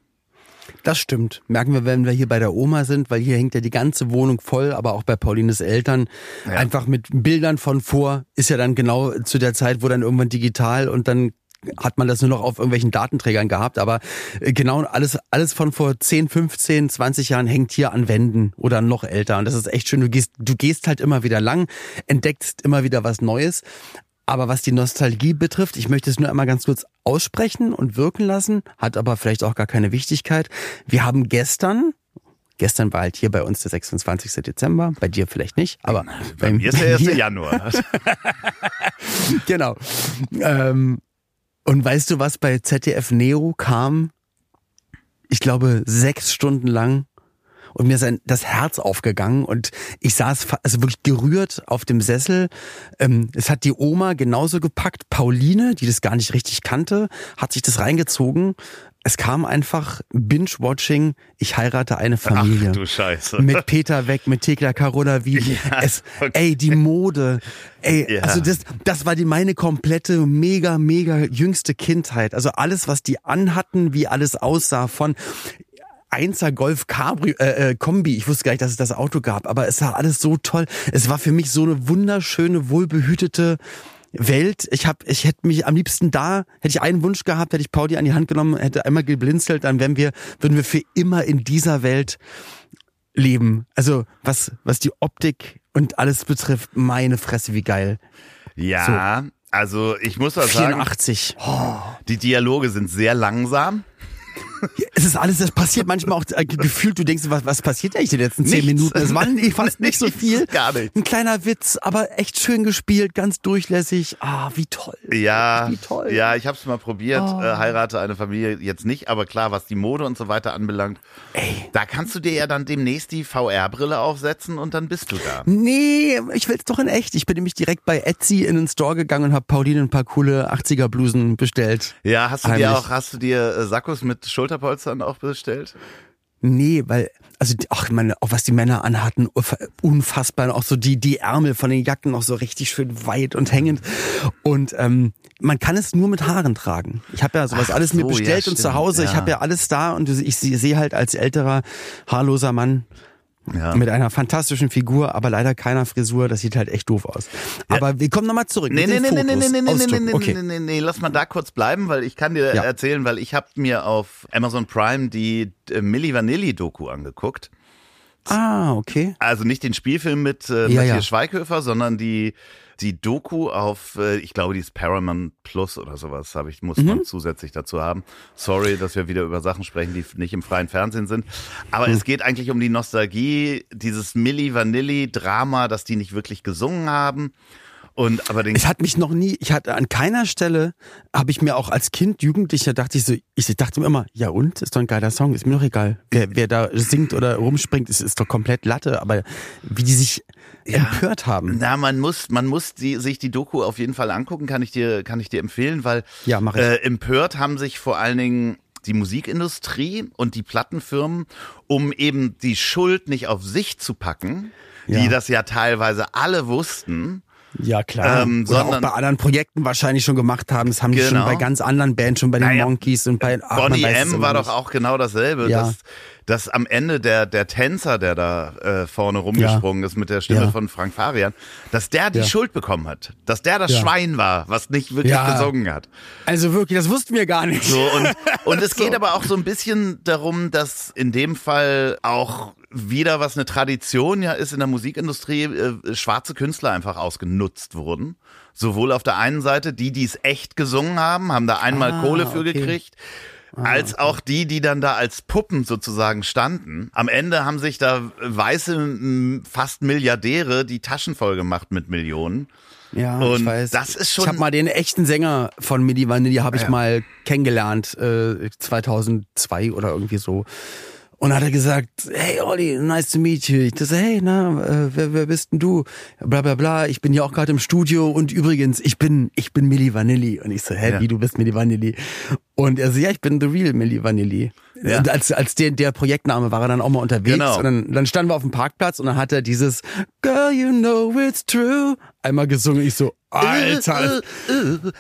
Das stimmt. Merken wir, wenn wir hier bei der Oma sind, weil hier hängt ja die ganze Wohnung voll, aber auch bei Paulines Eltern. Ja. Einfach mit Bildern von vor, ist ja dann genau zu der Zeit, wo dann irgendwann digital und dann hat man das nur noch auf irgendwelchen Datenträgern gehabt, aber äh, genau alles, alles von vor 10, 15, 20 Jahren hängt hier an Wänden oder noch älter. Und das ist echt schön. Du gehst, du gehst halt immer wieder lang, entdeckst immer wieder was Neues. Aber was die Nostalgie betrifft, ich möchte es nur einmal ganz kurz aussprechen und wirken lassen, hat aber vielleicht auch gar keine Wichtigkeit. Wir haben gestern, gestern war halt hier bei uns der 26. Dezember, bei dir vielleicht nicht, aber bei, bei mir ist der 1. Januar. genau. Ähm, und weißt du, was bei ZDF Neo kam? Ich glaube, sechs Stunden lang und mir ist ein, das Herz aufgegangen und ich saß also wirklich gerührt auf dem Sessel. Ähm, es hat die Oma genauso gepackt. Pauline, die das gar nicht richtig kannte, hat sich das reingezogen. Es kam einfach Binge-Watching, ich heirate eine Familie. Ach du Scheiße. Mit Peter Weg, mit Tekla Carola wie ja, es, okay. ey, die Mode. Ey, ja. also das, das war die meine komplette, mega, mega jüngste Kindheit. Also alles, was die anhatten, wie alles aussah von, Einser Golf Cabrio, äh, äh, Kombi. Ich wusste gar nicht, dass es das Auto gab, aber es war alles so toll. Es war für mich so eine wunderschöne, wohlbehütete Welt. Ich hab, ich hätte mich am liebsten da, hätte ich einen Wunsch gehabt, hätte ich Pauli an die Hand genommen, hätte einmal geblinzelt, dann wären wir, würden wir für immer in dieser Welt leben. Also was, was die Optik und alles betrifft, meine Fresse, wie geil. Ja, so. also ich muss was 84. sagen. 84. Oh, die Dialoge sind sehr langsam. Es ist alles, das passiert manchmal auch äh, gefühlt, du denkst, was, was passiert eigentlich die letzten zehn Nichts. Minuten? Es waren fast nicht so viel. Gar nicht. Ein kleiner Witz, aber echt schön gespielt, ganz durchlässig. Ah, wie toll. Ja, wie toll. ja, ich habe es mal probiert. Oh. Äh, heirate eine Familie jetzt nicht, aber klar, was die Mode und so weiter anbelangt, Ey. da kannst du dir ja dann demnächst die VR-Brille aufsetzen und dann bist du da. Nee, ich will's doch in echt. Ich bin nämlich direkt bei Etsy in den Store gegangen und habe Pauline ein paar coole 80er Blusen bestellt. Ja, hast du Heimlich. dir auch, hast du dir äh, Sakkos mit Schulter Schulterpolstern auch bestellt? Nee, weil, also, ach, meine, auch was die Männer anhatten, unfassbar. Auch so die, die Ärmel von den Jacken noch so richtig schön weit und hängend. Und ähm, man kann es nur mit Haaren tragen. Ich habe ja sowas ach alles so, mir bestellt ja, und zu Hause, ja. ich habe ja alles da und ich sehe halt als älterer, haarloser Mann ja. Mit einer fantastischen Figur, aber leider keiner Frisur. Das sieht halt echt doof aus. Ja. Aber wir kommen nochmal zurück. Nee, nee, nee, nee, nee, nee, nee, nee, nee, okay. nee, nee, nee, lass mal da kurz bleiben, weil ich kann dir ja. erzählen, weil ich habe mir auf Amazon Prime die äh, Milli Vanilli Doku angeguckt. Ah, okay. Also nicht den Spielfilm mit äh, ja, Matthias Schweighöfer, sondern die die Doku auf, äh, ich glaube, die ist Paramount Plus oder sowas, habe ich, muss mhm. man zusätzlich dazu haben. Sorry, dass wir wieder über Sachen sprechen, die nicht im freien Fernsehen sind. Aber mhm. es geht eigentlich um die Nostalgie, dieses Milli Vanilli Drama, dass die nicht wirklich gesungen haben. Und aber den es hat mich noch nie, ich hatte an keiner Stelle, habe ich mir auch als Kind, Jugendlicher, dachte ich so, ich dachte mir immer, ja und, ist doch ein geiler Song, ist mir doch egal. Wer, wer da singt oder rumspringt, ist, ist doch komplett Latte. Aber wie die sich ja, empört haben. Na, man muss, man muss die, sich die Doku auf jeden Fall angucken, kann ich dir, kann ich dir empfehlen, weil ja, mach ich. Äh, empört haben sich vor allen Dingen die Musikindustrie und die Plattenfirmen, um eben die Schuld nicht auf sich zu packen, ja. die das ja teilweise alle wussten, ja, klar. Ähm, Oder auch bei anderen Projekten wahrscheinlich schon gemacht haben. Das haben genau. die schon bei genau. ganz anderen Bands, schon bei den naja, Monkeys und bei ach, Bonnie M war doch auch genau dasselbe. Ja. Dass, dass am Ende der, der Tänzer, der da äh, vorne rumgesprungen ja. ist mit der Stimme ja. von Frank Farian, dass der die Schuld bekommen hat. Dass der das Schwein war, was nicht wirklich gesungen hat. Also wirklich, das wussten wir gar nicht. So, und, und es so. geht aber auch so ein bisschen darum, dass in dem Fall auch wieder, was eine Tradition ja ist in der Musikindustrie, äh, schwarze Künstler einfach ausgenutzt wurden. Sowohl auf der einen Seite die, die es echt gesungen haben, haben da einmal ah, Kohle für okay. gekriegt. Ah, als auch die, die dann da als Puppen sozusagen standen. Am Ende haben sich da weiße, fast Milliardäre die Taschen voll gemacht mit Millionen. Ja, und ich weiß. Das ist schon. Ich habe mal den echten Sänger von Midi Vanilli habe ich ja. mal kennengelernt, äh, 2002 oder irgendwie so. Und dann hat er gesagt, hey Olli, nice to meet you. Ich dachte, hey, na, äh, wer, wer bist denn du? Bla bla bla, ich bin ja auch gerade im Studio und übrigens, ich bin, ich bin Milli Vanilli. Und ich so, hä, Ja. wie, du bist Milli Vanilli? Und er so, ja, ich bin the real Milli Vanilli. Ja. Und als, als der, der Projektname war er dann auch mal unterwegs. Genau. Und dann, dann standen wir auf dem Parkplatz und dann hat er dieses Girl, you know it's true einmal gesungen. Ich so, Alter.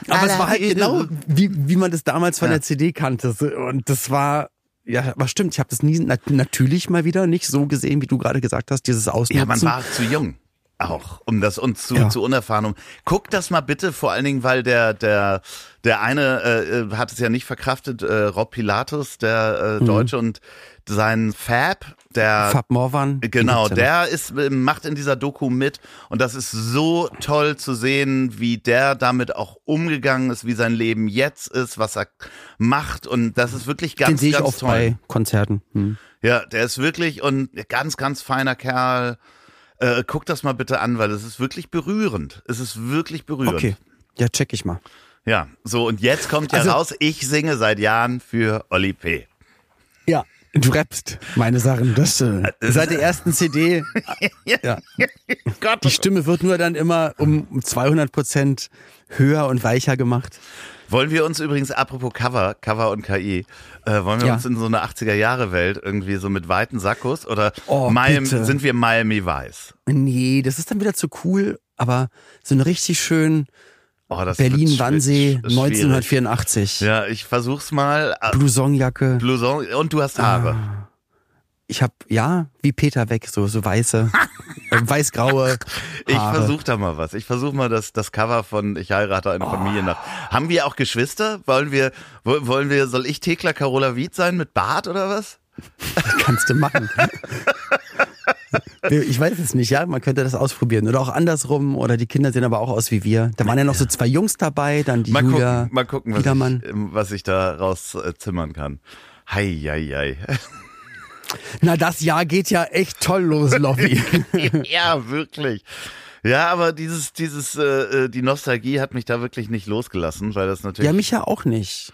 Aber es war halt genau, wie, wie man das damals von Ja. der CD kannte. Und das war, ja, aber stimmt, ich habe das nie nat natürlich mal wieder nicht so gesehen, wie du gerade gesagt hast, dieses Ausnutzen. Ja, man war zu jung. Auch, um das uns zu, Ja. zu unerfahren. Um. Guck das mal bitte, vor allen Dingen, weil der, der, der eine äh, äh, hat es ja nicht verkraftet, äh, Rob Pilatus, der äh, Deutsche und sein Fab, der Fab Morvan. den Genau, der ist, äh, macht in dieser Doku mit und das ist so toll zu sehen, wie der damit auch umgegangen ist, wie sein Leben jetzt ist, was er macht und das ist wirklich Den ganz, sehe ich ganz oft toll. bei Konzerten. Hm. Ja, der ist wirklich und ganz, ganz feiner Kerl. Äh, guck das mal bitte an, weil es ist wirklich berührend. Es ist wirklich berührend. Okay, ja, check ich mal. Ja, so und jetzt kommt ja Also- raus, ich singe seit Jahren für Oli P. Ja, du rappst meine Sachen. Das, äh, seit der ersten CD. ja. Gott, Die Stimme wird nur dann immer um 200 Prozent höher und weicher gemacht. Wollen wir uns übrigens, apropos Cover, Cover und KI, äh, wollen wir Ja. uns in so eine 80er-Jahre-Welt irgendwie so mit weiten Sakkos oder Oh, Miami, sind wir Miami Weiß? Nee, das ist dann wieder zu cool, aber so eine richtig schön Oh, Berlin-Wannsee schwi- schwierig. 1984. Ja, ich versuch's mal. Äh, Blouson-Jacke. Blouson und du hast Haare. Ich hab, ja, wie Peter weg, so, so weiße, weiß-graue Ich Haare. versuch da mal was. Ich versuch mal das, das Cover von Ich heirate eine Familie nach. Haben wir auch Geschwister? Wollen wir, wo- wollen wir, soll ich Thekla Carola Wied sein mit Bart oder was? Kannst du machen. Ich weiß es nicht, ja, man könnte das ausprobieren. Oder auch andersrum, oder die Kinder sehen aber auch aus wie wir. Da waren ja noch so zwei Jungs dabei, dann die Mal Julia gucken, mal gucken, was ich, was ich da raus äh, zimmern kann. Hei, hei, hei. Na, das Jahr geht ja echt toll los, Loffi. ja, wirklich. Ja, aber dieses, dieses, äh, äh, die Nostalgie hat mich da wirklich nicht losgelassen, weil das natürlich. ja, mich ja auch nicht.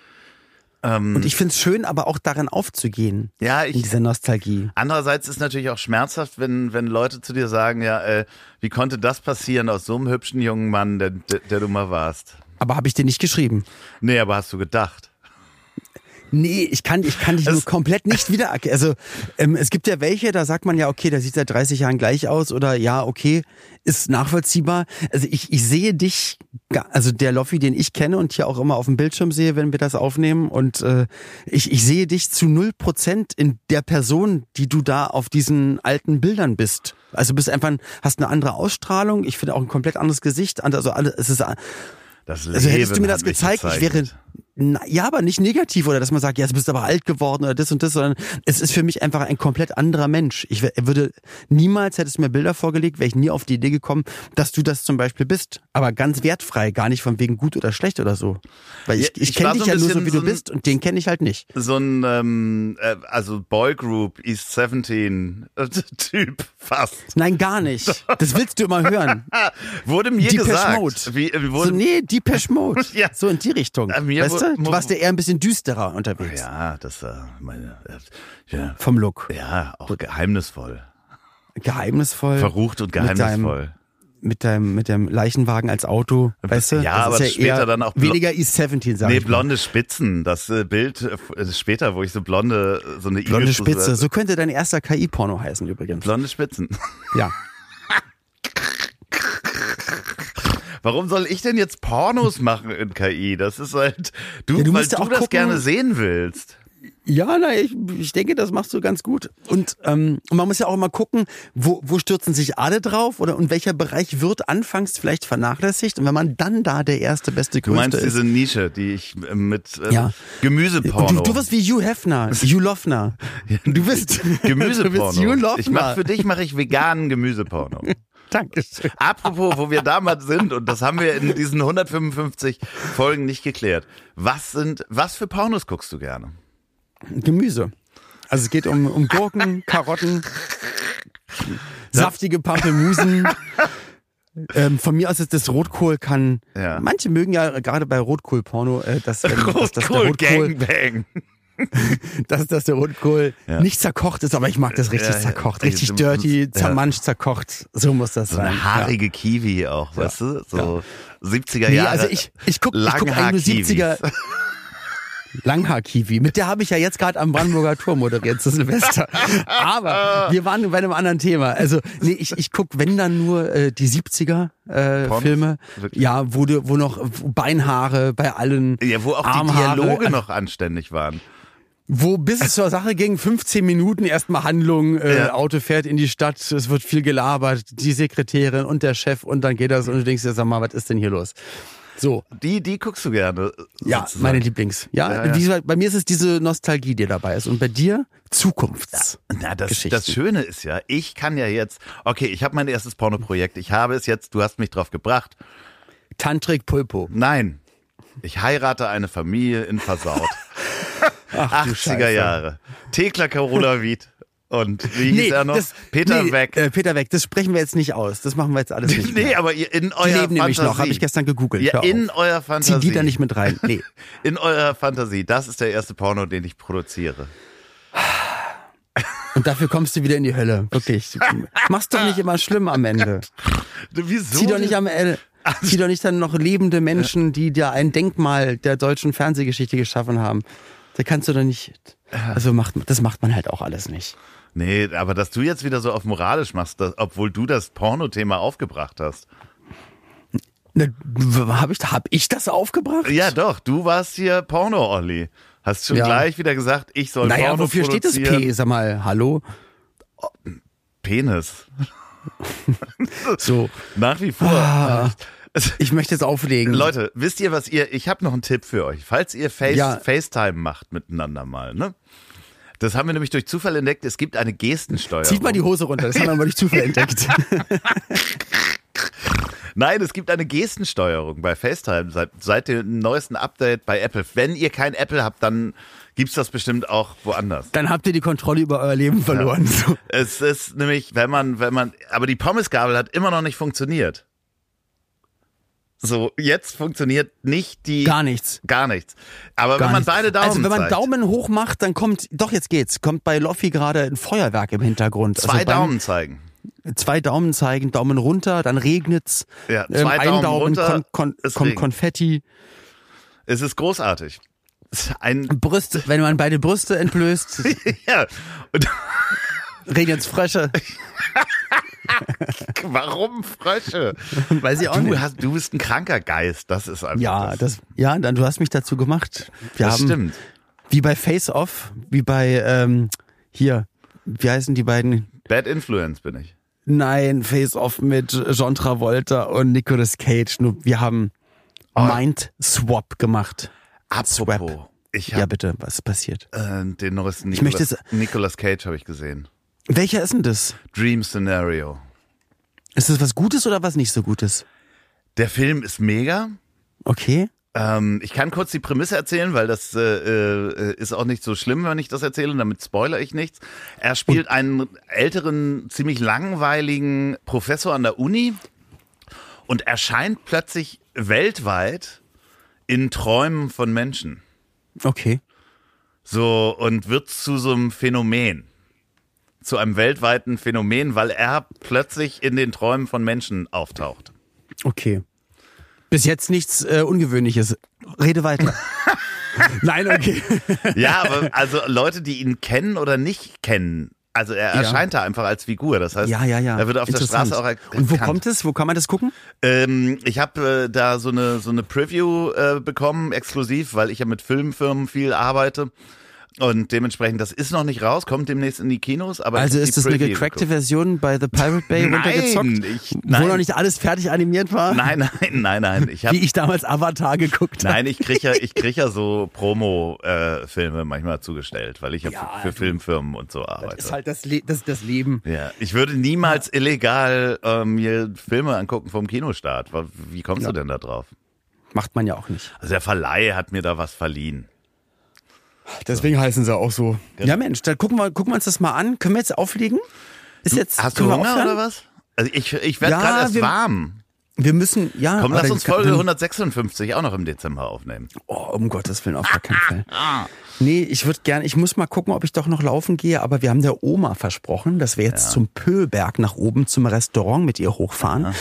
ähm, Und ich find's schön, aber auch darin aufzugehen. ja, In ich. dieser Nostalgie. Andererseits ist natürlich auch schmerzhaft, wenn, wenn Leute zu dir sagen, ja, äh, wie konnte das passieren aus so einem hübschen jungen Mann, der, der, der du mal warst? Aber habe ich dir nicht geschrieben. Nee, aber hast du gedacht? Nee, ich kann, ich kann dich nur komplett nicht wiedererkennen. Also ähm, es gibt ja welche, da sagt man ja, okay, der sieht seit 30 Jahren gleich aus oder ja, okay, ist nachvollziehbar. Also ich, ich sehe dich, also der Loffi, den ich kenne und hier auch immer auf dem Bildschirm sehe, wenn wir das aufnehmen und äh, ich, ich sehe dich zu null Prozent in der Person, die du da auf diesen alten Bildern bist. Also bist einfach, ein- hast eine andere Ausstrahlung, ich finde auch ein komplett anderes Gesicht, also alles, es ist Das also hättest du mir Leben das gezeigt, ich wäre gezeichnet. Na, ja, aber nicht negativ oder dass man sagt, ja, du bist aber alt geworden oder das und das, sondern es ist für mich einfach ein komplett anderer Mensch. Ich würde niemals hättest du mir Bilder vorgelegt, wäre ich nie auf die Idee gekommen, dass du das zum Beispiel bist, aber ganz wertfrei, gar nicht von wegen gut oder schlecht oder so, weil ich, ich, ich kenne dich so ja nur so wie so du bist und den kenne ich halt nicht. So ein, ähm, äh, also Boygroup, East 17 äh, Typ fast. Nein, gar nicht. Das willst du immer hören. Wurde mir Depeche gesagt. Mode. Wie, äh, So, wurde, nee, Depeche Mode. Ja. So in die Richtung. Mir weißt wo- du? Du warst ja eher ein bisschen düsterer unterwegs. ja, das äh, meine, äh, ja, Vom Look. ja, auch geheimnisvoll. Geheimnisvoll. Verrucht und deinem- geheimnisvoll. mit deinem mit dem Leichenwagen als Auto, weißt du? Ja, das aber ja später dann auch weniger East 17, sag Nee, blonde Spitzen. Das äh, Bild äh, später, wo ich so blonde, so eine Blonde Spitze. So könnte dein erster KI-Porno heißen übrigens. Blonde Spitzen. Ja. Warum soll ich denn jetzt Pornos machen in KI? Das ist halt du, Ja, du weil du auch das gucken- gerne sehen willst. Ja, na, ich, ich denke, das machst du ganz gut. Und ähm, und man muss ja auch immer gucken, wo, wo stürzen sich alle drauf oder und welcher Bereich wird anfangs vielleicht vernachlässigt. Und wenn man dann da der erste, beste, Du meinst größte ist. diese Nische, die ich äh, mit äh, Ja. Gemüseporno. Du, du wirst wie Hugh Hefner, Hugh Lofner. Du bist Du bist Hugh Gemüseporno. Lofner. Ich mach für dich mache ich veganen Gemüseporno. Dankeschön. Apropos, wo wir damals sind, und das haben wir in diesen 155 Folgen nicht geklärt. Was sind, was für Pornos guckst du gerne? Gemüse. Also es geht um, um Gurken, Karotten, saftige Pampelmusen. Ähm, von mir aus ist das Rotkohl kann. Ja. Manche mögen ja gerade bei Rotkohl-Porno, äh, dass, wenn, dass, dass der Rotkohl Rotkohl, Gangbang. dass, dass der Rotkohl Ja. nicht zerkocht ist, aber ich mag das richtig Ja, zerkocht. Richtig dirty, zermanscht, zerkocht. So muss das So sein. eine haarige Kiwi auch, weißt du? So 70er Nee, Jahre. also ich, ich guck, ich guck eigentlich nur Langhaar-Kiwis. 70er. Langhaar-Kiwi. Mit der habe ich ja jetzt gerade am Brandenburger Tor moderiert zu Silvester. Aber wir waren bei einem anderen Thema. Also, nee, ich, ich guck, wenn dann nur äh, die 70er äh? Filme. Wirklich? Ja, wo, du, wo noch Beinhaare bei allen. Ja, wo auch die Armhaare, Dialoge noch anständig waren. Wo bis es zur Sache ging, 15 Minuten erstmal Handlung, äh, Ja. Auto fährt in die Stadt, es wird viel gelabert, die Sekretärin und der Chef und dann geht das und du denkst dir, sag mal, was ist denn hier los? So, Die, die guckst du gerne. ja, sozusagen. meine Lieblings. Ja, Ja, ja. Gesagt, bei mir ist es diese Nostalgie, die dabei ist und bei dir Zukunfts. Na, das, das Schöne ist ja, ich kann ja jetzt, okay, ich habe mein erstes Pornoprojekt, ich habe es jetzt, du hast mich drauf gebracht. Tantrik Pulpo. Nein, ich heirate eine Familie in Versaut. Ach, du 80er Scheiße. Jahre. Thekla Carola Wied. Und wie hieß er noch? das- Peter nee, Weg. Äh, Peter Weg, das sprechen wir jetzt nicht aus. Das machen wir jetzt alles nicht. nee, mehr. aber ihr in Die eurer leben Fantasie. nämlich noch, habe ich gestern gegoogelt. Ja, in auf. eurer Zieh Fantasie. die da nicht mit rein. Nee. In eurer Fantasie. Das ist der erste Porno, den ich produziere. Und dafür kommst du wieder in die Hölle. Wirklich. Mach's doch nicht immer schlimm am Ende. Wieso? Zieh doch nicht am Ende. Zieh doch nicht dann noch lebende Menschen, die da ein Denkmal der deutschen Fernsehgeschichte geschaffen haben. Da kannst du doch nicht. Also macht das macht man halt auch alles nicht. Nee, aber dass du jetzt wieder so auf moralisch machst, dass, obwohl du das Porno-Thema aufgebracht hast. Habe ich, hab ich das aufgebracht? Ja, doch, du warst hier Porno-Olli. Hast schon Ja. gleich wieder gesagt, ich soll Naja, Porno wofür steht das. P? Sag mal, hallo? Penis. So, Nach wie vor. Ah. Ich möchte jetzt auflegen. Leute, wisst ihr, was ihr, ich habe noch einen Tipp für euch. Falls ihr Face, Ja. FaceTime macht miteinander mal, ne? Das haben wir nämlich durch Zufall entdeckt. Es gibt eine Gestensteuerung. Zieht mal die Hose runter, das haben wir mal durch Zufall entdeckt. Nein, es gibt eine Gestensteuerung bei FaceTime seit, seit dem neuesten Update bei Apple. Wenn ihr kein Apple habt, dann gibt's das bestimmt auch woanders. Dann habt ihr die Kontrolle über euer Leben verloren. So. Es ist nämlich, wenn man, wenn man, aber die Pommesgabel hat immer noch nicht funktioniert. So, jetzt funktioniert nicht die. Gar nichts. Gar nichts. Aber Gar wenn man nichts. beide Daumen Also wenn man zeigt, Daumen hoch macht, dann kommt, doch jetzt geht's, kommt bei Loffi gerade ein Feuerwerk im Hintergrund. zwei also beim- Daumen zeigen. Zwei Daumen zeigen, Daumen runter, dann regnet's. Ja, Ähm, zwei ein Daumen Daumen runter, kon, kon, es kommt regnet. Konfetti. Es ist großartig. Ein, Brüste, wenn man beide Brüste entblößt, ja. Und regnet's Frösche. warum Frösche? Weiß ich auch Du, nicht. hast, du bist ein kranker Geist. Das ist einfach Ja, das. das, ja, dann du hast mich dazu gemacht. Wir das haben, stimmt. wie bei Face Off, wie bei, ähm, hier, wie heißen die beiden? Bad Influence bin ich. Nein, Face Off mit John Travolta und Nicolas Cage. Nur wir haben Oh. Mind Swap gemacht. Apropos, ich Ja, habe bitte, was ist passiert? äh, den neuesten Nicolas, Nicolas Cage habe ich gesehen. Welcher ist denn das? Dream Scenario. Ist das was Gutes oder was nicht so Gutes? Der Film ist mega. Okay. Ähm, ich kann kurz die Prämisse erzählen, weil das äh, äh, ist auch nicht so schlimm, wenn ich das erzähle, damit spoiler ich nichts. Er spielt einen älteren, ziemlich langweiligen Professor an der Uni und erscheint plötzlich weltweit in Träumen von Menschen. Okay. So, und wird zu so einem Phänomen. Zu einem weltweiten Phänomen, weil er plötzlich in den Träumen von Menschen auftaucht. Okay. Bis jetzt nichts äh, Ungewöhnliches. Rede weiter. Nein, okay. Ja, aber also Leute, die ihn kennen oder nicht kennen, also er Ja. erscheint da einfach als Figur. Das heißt, Ja, ja, ja. er wird auf der. Straße auch erkannt. Und wo kommt es? Wo kann man das gucken? Ähm, ich habe äh, da so eine so eine Preview äh, bekommen, exklusiv, weil ich ja mit Filmfirmen viel arbeite. Und dementsprechend, das ist noch nicht raus, kommt demnächst in die Kinos. Aber Also ist das eine Preview gecrackte geguckt. Version bei The Pirate Bay Nein, runtergezockt? ich- wo nein. noch nicht alles fertig animiert war? Nein, nein, nein, nein. Ich hab, Wie ich damals Avatar geguckt habe. Nein, ich krieg ja, ich krieg ja so Promo-Filme manchmal zugestellt, weil ich ja, Ja, für, für Filmfirmen und so arbeite. Das ist halt das, Le das, das Leben. Ja, ich würde niemals illegal ähm, mir Filme angucken vom Kinostart. Wie kommst Ja. du denn da drauf? Macht man ja auch nicht. Also der Verleih hat mir da was verliehen. Deswegen heißen sie auch so. Ja Mensch, dann gucken wir, gucken wir uns das mal an. Können wir jetzt auflegen? Ist jetzt, Hast du Hunger oder was? Also ich, ich werde Ja, gerade erst wir- warm. Wir müssen, ja. Komm, lass uns Folge 156 auch noch im Dezember aufnehmen. Oh, um Gottes Willen, auf gar keinen Fall. Nee, ich würde gerne, ich muss mal gucken, ob ich doch noch laufen gehe, aber wir haben der Oma versprochen, dass wir jetzt zum Pöhlberg nach oben zum Restaurant mit ihr hochfahren.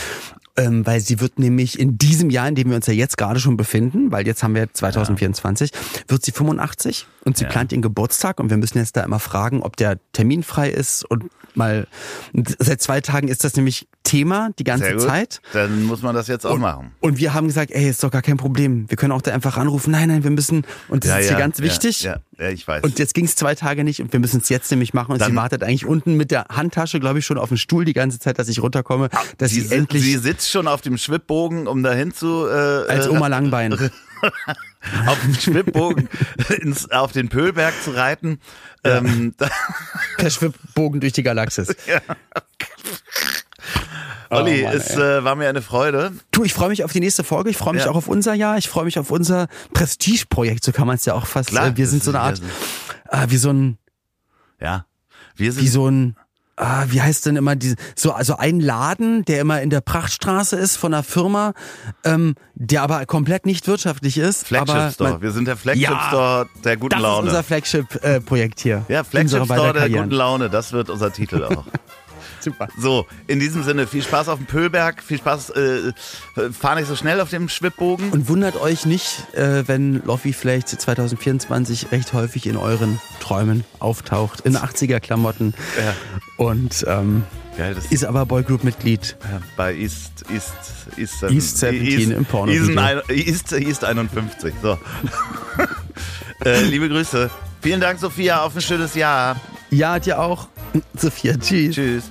Ähm, weil sie wird nämlich in diesem Jahr, in dem wir uns ja jetzt gerade schon befinden, weil jetzt haben wir 2024, wird sie 85 und sie Ja. plant ihren Geburtstag und wir müssen jetzt da immer fragen, ob der terminfrei ist und mal, und seit zwei Tagen ist das nämlich Thema die ganze. Zeit. Dann muss man das jetzt auch machen. Und wir haben gesagt, ey, ist doch gar kein Problem. Wir können auch da einfach anrufen. Nein, nein, wir müssen. Und das ist hier ganz wichtig. Ja, ja, ja ich weiß. Und jetzt ging es zwei Tage nicht und wir müssen es jetzt nämlich machen. Und Dann- sie wartet eigentlich unten mit der Handtasche, glaube ich, schon auf dem Stuhl die ganze Zeit, dass ich runterkomme, dass sie, si- endlich sie sitzt schon auf dem Schwibbogen, um dahin zu äh, als äh, Oma Langbein. auf dem Schwibbogen ins, auf den Pöhlberg zu reiten. Ähm, da, per Schwibbogen durch die Galaxis. Olli, Oh Mann, es äh, war mir eine Freude. Du, ich freue mich auf die nächste Folge. Ich freue mich Ja. auch auf unser Jahr. Ich freue mich auf unser Prestigeprojekt. So kann man es ja auch fast. Klar, äh, wir sind so eine Art, äh, wie so ein, Ja, wir sind wie so ein, ah, wie heißt denn immer diese, so also ein Laden, der immer in der Prachtstraße ist von einer Firma, ähm, der aber komplett nicht wirtschaftlich ist. Flagship aber Store. man- Wir sind der Flagship Ja, Store der guten Das Laune. ist unser Flagship-Projekt hier. ja, Flagship Store der Karrieren. guten Laune. Das wird unser Titel auch. Super. So, in diesem Sinne, viel Spaß auf dem Pöhlberg, viel Spaß, äh, fahr nicht so schnell auf dem Schwibbogen. Und wundert euch nicht, äh, wenn Loffi vielleicht 2024 recht häufig in euren Träumen auftaucht, in 80er-Klamotten. Ja. Und ähm, das ist aber Boygroup-Mitglied. Ja, bei East, East, East, East 17 im Pornovideo. East, East, East 51. So. äh, liebe Grüße. Vielen Dank, Sophia, auf ein schönes Jahr. Ja, dir auch. Sophia, tschüss. Tschüss.